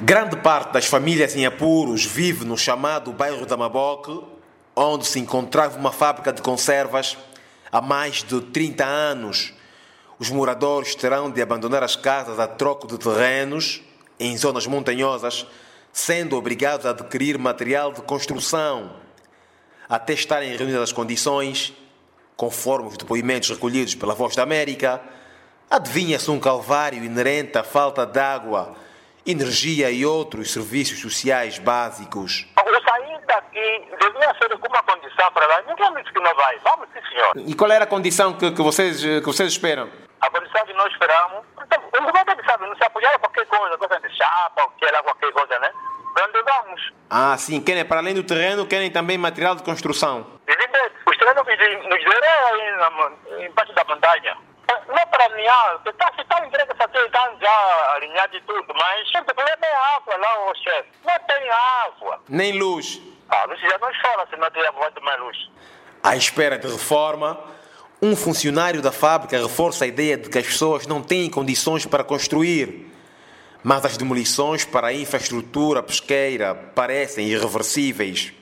Grande parte das famílias em apuros vive no chamado bairro da Maboque, onde se encontrava uma fábrica de conservas há mais de 30 anos. Os moradores terão de abandonar as casas a troco de terrenos em zonas montanhosas, sendo obrigados a adquirir material de construção. Até estarem reunidas as condições, conforme os depoimentos recolhidos pela Voz da América, adivinha-se um calvário inerente à falta de água energia e outros serviços sociais básicos. O sair daqui devia ser com uma condição para lá. Ninguém disse que não vai. Vamos, sim, senhor. E qual era a condição que, que, vocês, que vocês esperam? A condição que nós esperamos. Então, o governo sabe, não se apoiar a qualquer coisa, coisa de chapa, ou que qualquer coisa, né? Para onde vamos? Ah, sim. Querem, para além do terreno, querem também material de construção. Evidente. Os terrenos nos deram embaixo da montanha não é para alinhar, você está tá já alinhado e tudo, mas o problema é água lá, o chefe. Não tem água. Nem luz. Ah, luz já não chora se não vai tomar luz. À espera de reforma, um funcionário da fábrica reforça a ideia de que as pessoas não têm condições para construir. Mas as demolições para a infraestrutura pesqueira parecem irreversíveis.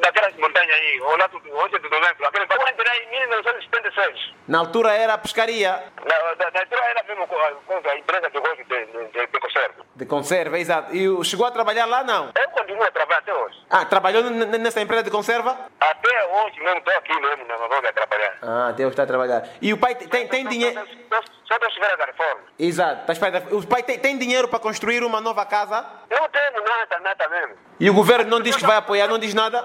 Daquelas montanhas aí, ou lá do 8 de novembro, aquele bagulho em 1976. Na altura era a pescaria? Na, na, altura era mesmo com a, a empresa de, de, de, de conserva. De conserva, exato. E chegou a trabalhar lá, não? Eu continuo a trabalhar até hoje. Ah, trabalhou nessa empresa de conserva? Até hoje mesmo, estou aqui mesmo, na Magoga a trabalhar. Ah, até hoje está a trabalhar. E o pai tem, tem dinheiro... Só para chegar a reforma. Exato. O pai tem, tem dinheiro para construir uma nova casa? Nada, nada mesmo. E o governo não diz que vai apoiar, não diz nada?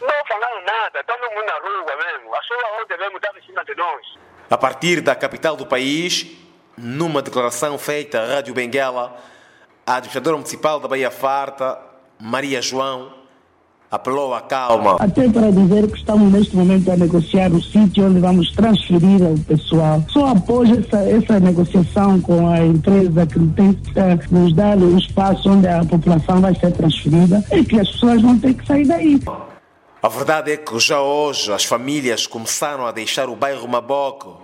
Não falaram nada, estamos na rua mesmo. A sua ordem mesmo está em cima de nós. A partir da capital do país, numa declaração feita à Rádio Benguela, a administradora municipal da Bahia Farta, Maria João, apelou à calma. Até para dizer que estamos neste momento a negociar o sítio onde vamos transferir o pessoal. Só após essa, essa negociação com a empresa que uh, nos dar o espaço onde a população vai ser transferida, é que as pessoas vão ter que sair daí. A verdade é que já hoje as famílias começaram a deixar o bairro Maboco,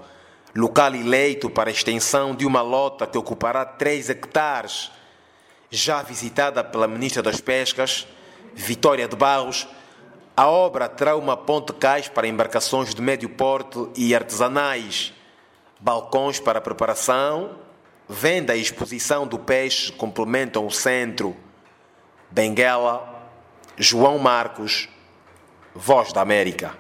local eleito para a extensão de uma lota que ocupará 3 hectares. Já visitada pela Ministra das Pescas, Vitória de Barros, a obra terá uma ponte cais para embarcações de médio porte e artesanais, balcões para preparação, venda e exposição do peixe complementam o centro. Benguela, João Marcos, Voz da América.